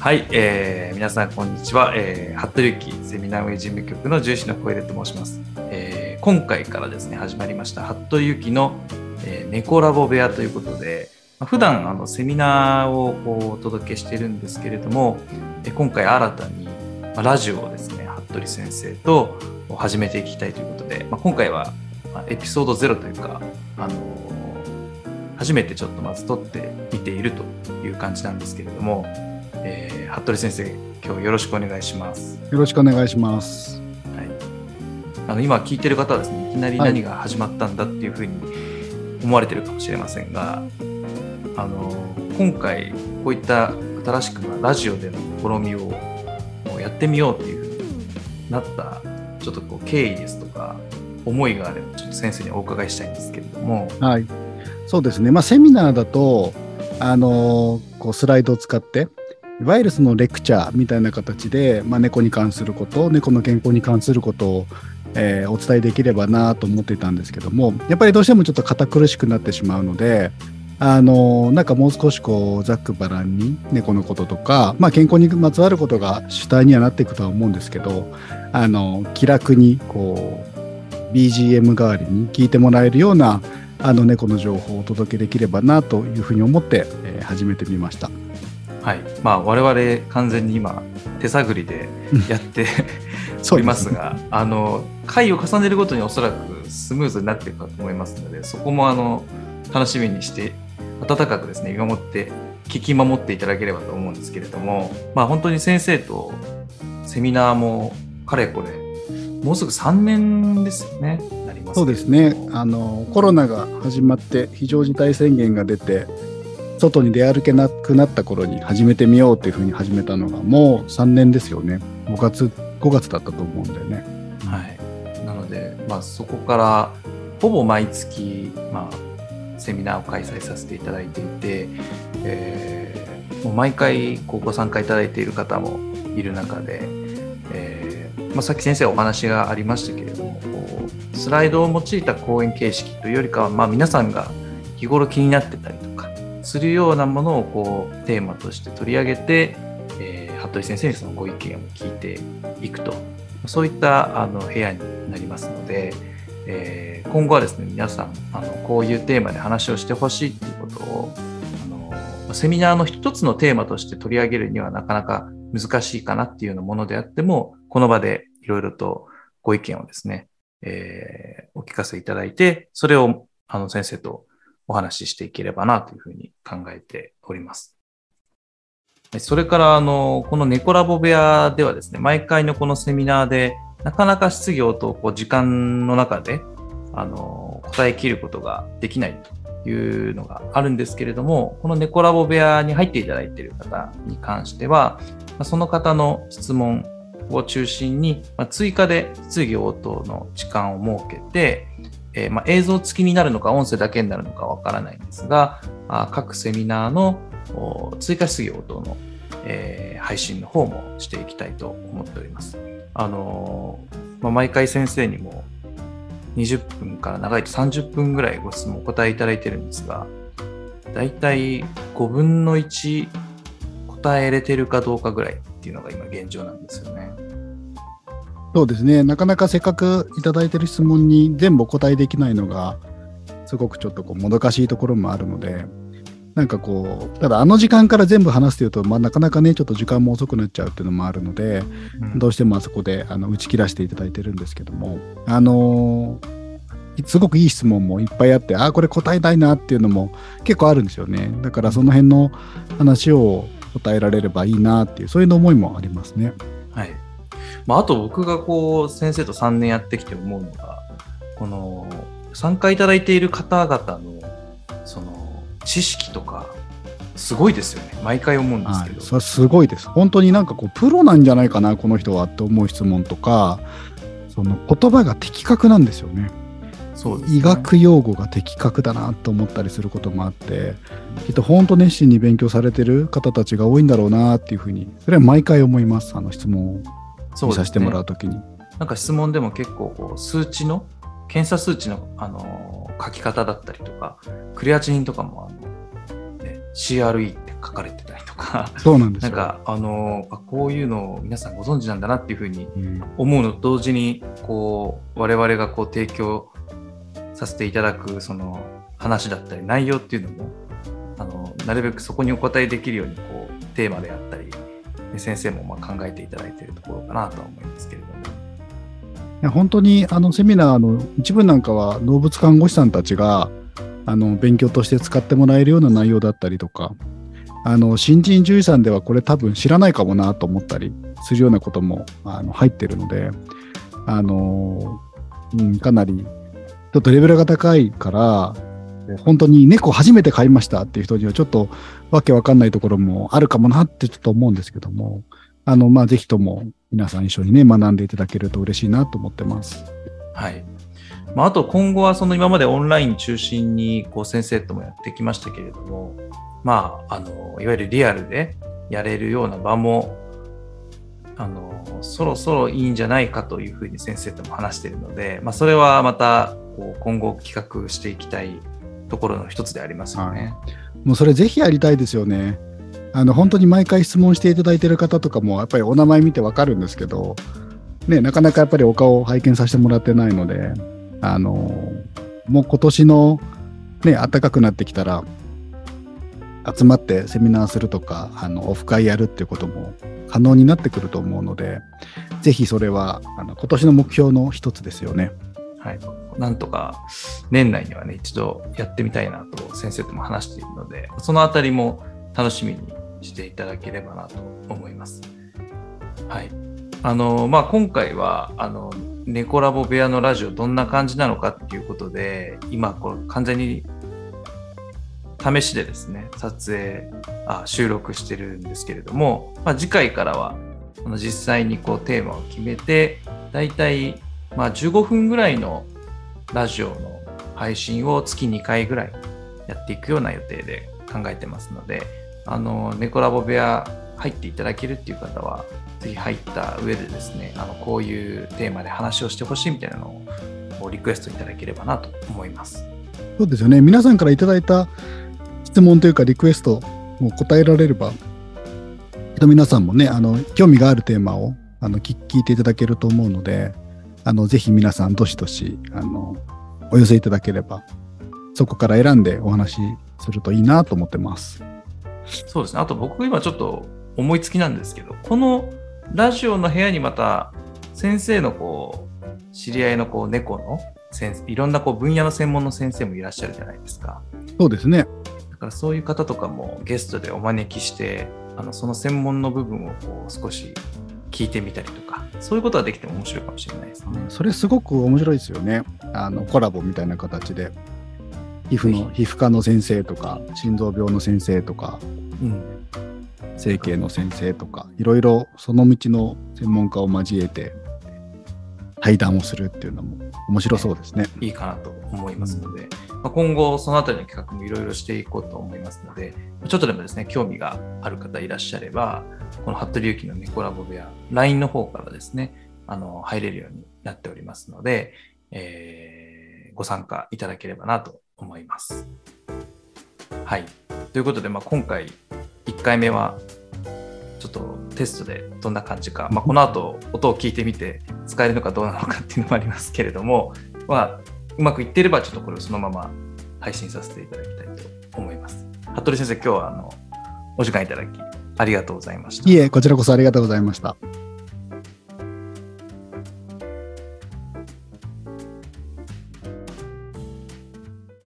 はい、えー、皆さんこんにちは、えー、服部幸セミナーウェイ事務局の重視の小出と申します、えー、今回からですね始まりました。服部幸の、えー、猫ラボ部屋ということで、ま、普段あのセミナーをこうお届けしているんですけれども、え、今回新たに、ま、ラジオをですね服部先生と始めていきたいということで、まあ、今回は、ま、エピソード0というか、あのー、初めてちょっとまず撮ってみているという感じなんですけれども、ー、服部先生、今日よろしくお願いします。よろしくお願いします。はい、あの今聞いてる方はですね、いきなり何が始まったんだっていうふうに思われてるかもしれませんが、あの今回こういった新しくラジオでの試みをやってみようっていうふうになったちょっとこう経緯ですとか思いがあればちょっと先生にお伺いしたいんですけれども。はい、そうですね。まあセミナーだとあのこうスライドを使っていわゆるそのレクチャーみたいな形で、まあ、猫に関すること猫の健康に関することを、えー、お伝えできればなと思っていたんですけどもやっぱりどうしてもちょっと堅苦しくなってしまうのであのなんかもう少しこうざっくばらんに猫のこととか、まあ、健康にまつわることが主体にはなっていくとは思うんですけどあの気楽にこう BGM 代わりに聞いてもらえるようなあの猫の情報をお届けできればなというふうに思って、えー、始めてみました。はい。まあ、我々完全に今手探りでやって おりますが、ね、あの回を重ねるごとにおそらくスムーズになっていくかと思いますのでそこもあの楽しみにして温かくですね見守って聞き守っていただければと思うんですけれども、まあ、本当に先生とセミナーもかれこれもうすぐ3年ですよねなりますそうですね。あのコロナが始まって非常事態宣言が出て外に出歩けなくなった頃に始めてみようっていうふうに始めたのがもう3年ですよね5月5月だったと思うんでね。はい、なので、まあ、そこからほぼ毎月、まあ、セミナーを開催させていただいていて、えー、もう毎回ご参加いただいている方もいる中で、えーまあ、さっき先生お話がありましたけれどもスライドを用いた講演形式というよりかは、まあ、皆さんが日頃気になってたりするようなものをこうテーマとして取り上げて、えー、服部先生にそのご意見を聞いていくと。そういったあの部屋になりますので、えー、今後はですね皆さんあのこういうテーマで話をしてほしいっていうことをあのセミナーの一つのテーマとして取り上げるにはなかなか難しいかなっていうようなものであってもこの場でいろいろとご意見をですね、えー、お聞かせいただいてそれをあの先生とお話ししていければなというふうに考えております。それから、あの、この猫ラボ部屋ではですね、毎回のこのセミナーで、なかなか質疑応答、こう、時間の中で、あの、答えきることができないというのがあるんですけれども、この猫ラボ部屋に入っていただいている方に関しては、その方の質問を中心に、追加で質疑応答の時間を設けて、えー、まあ、映像付きになるのか音声だけになるのかわからないんですが、あ各セミナーの追加質疑応答の、えー、配信の方もしていきたいと思っております。あのー、まあ、毎回先生にも20分から長いと30分ぐらいご質問お答えいただいてるんですが、だいたい5分の1答えれてるかどうかぐらいっていうのが今現状なんですよね。そうですね、なかなかせっかくいただいてる質問に全部お答えできないのが、すごくちょっとこうもどかしいところもあるので、なんかこう、ただあの時間から全部話すというと、まあ、なかなかね、ちょっと時間も遅くなっちゃうっていうのもあるので、うん、どうしてもあそこであの打ち切らせていただいてるんですけども、あのー、すごくいい質問もいっぱいあって、ああ、これ答えたいなっていうのも結構あるんですよね。だからその辺の話を答えられればいいなっていう、そういう思いもありますね。はいまあ、あと僕がこう先生と3年やってきて思うのがこの参加いただいている方々のその知識とかすごいですよね。毎回思うんですけど、はい、それすごいです。本当になんかこうプロなんじゃないかなこの人はって思う質問とかその言葉が的確なんですよね。そう、ね、医学用語が的確だなと思ったりすることもあってきっと本当熱心に勉強されてる方たちが多いんだろうなっていうふうにそれは毎回思いますあの質問を見させてもらうときに、ね、なんか質問でも結構こう数値の検査数値の、あの書き方だったりとかクレアチニンとかもあの、ね、CRE って書かれてたりとか、そうなんですよ。なんか、あのあこういうのを皆さんご存知なんだなっていうふうにうん。思うのと同時に、こう、我々がこう提供させていただく、その話だったり、内容っていうのも、あの、なるべくそこにお答えできるように、こう、テーマであったり、ね先生もまあ考えていただいているところかなとは思いますけれども。本当にあのセミナーの一部なんかは動物看護師さんたちがあの勉強として使ってもらえるような内容だったりとかあの新人獣医さんではこれ多分知らないかもなと思ったりするようなこともあの入ってるのであの、うん、かなりちょっとレベルが高いから本当に猫初めて飼いましたっていう人にはちょっとわけわかんないところもあるかもなってちょっと思うんですけどもあのまあぜひとも皆さん一緒にね学んでいただけると嬉しいなと思ってます。はい。まあ、あと今後はその今までオンライン中心にこう先生ともやってきましたけれども、まあ、あの、いわゆるリアルでやれるような場も、あの、そろそろいいんじゃないかというふうに先生とも話しているので、まあ、それはまたこう今後企画していきたいところの一つでありますよね。もうそれぜひやりたいですよね。あの本当に毎回質問していただいてる方とかもやっぱりお名前見てわかるんですけど、ね、なかなかやっぱりお顔を拝見させてもらってないので、あのもう今年の、ね、暖かくなってきたら集まってセミナーするとかあのオフ会やるっていうことも可能になってくると思うのでぜひそれはあの今年の目標の一つですよね。はい。なんとか年内にはね、一度やってみたいなと先生とも話しているので、そのあたりも楽しみにしていただければなと思います。はい。あの、まあ、今回は、あの、猫ラボ部屋のラジオどんな感じなのかっていうことで、今、これ完全に試しでですね、撮影、あ収録してるんですけれども、まあ、次回からは、実際にこうテーマを決めて、だいたいまあ、15分ぐらいのラジオの配信を月2回ぐらいやっていくような予定で考えてますので、あの、猫ラボ部屋入っていただけるっていう方は、ぜひ入った上でですね、あの、こういうテーマで話をしてほしいみたいなのをリクエストいただければなと思います。そうですよね。皆さんからいただいた質問というかリクエストも答えられれば、皆さんもね、あの、興味があるテーマをあの聞聞いていただけると思うので、あの、ぜひ皆さんどしどし、あの、お寄せいただければ、そこから選んでお話しするといいなと思ってます。そうですね。あと僕今ちょっと思いつきなんですけど、このラジオの部屋にまた先生のこう、知り合いのこう猫の先生、いろんなこう分野の専門の先生もいらっしゃるじゃないですか。そうですね。だからそういう方とかもゲストでお招きして、あのその専門の部分をこう少し聞いてみたりとか、そういうことができても面白いかもしれないですね。それすごく面白いですよね。あの、コラボみたいな形で。皮膚の、皮膚科の先生とか、心臓病の先生とか、うん。整形の先生とかいろいろその道の専門家を交えて対談をするっていうのも面白そうですね。いいかなと思いますので、まあ、今後そのあたりの企画もいろいろしていこうと思いますので、ちょっとでもですね、興味がある方いらっしゃれば、この服部ゆきの猫ラボ部屋、LINE の方からですね、あの、入れるようになっておりますので、えーご参加いただければなと思います。はい。ということで、まあ、今回1回目は、ちょっとテストでどんな感じか、まあ、この後音を聞いてみて使えるのかどうなのかっていうのもありますけれども、まあ、うまくいっていればちょっとこれをそのまま配信させていただきたいと思います。服部先生、今日はあのお時間いただきありがとうございました。いえ、こちらこそありがとうございました。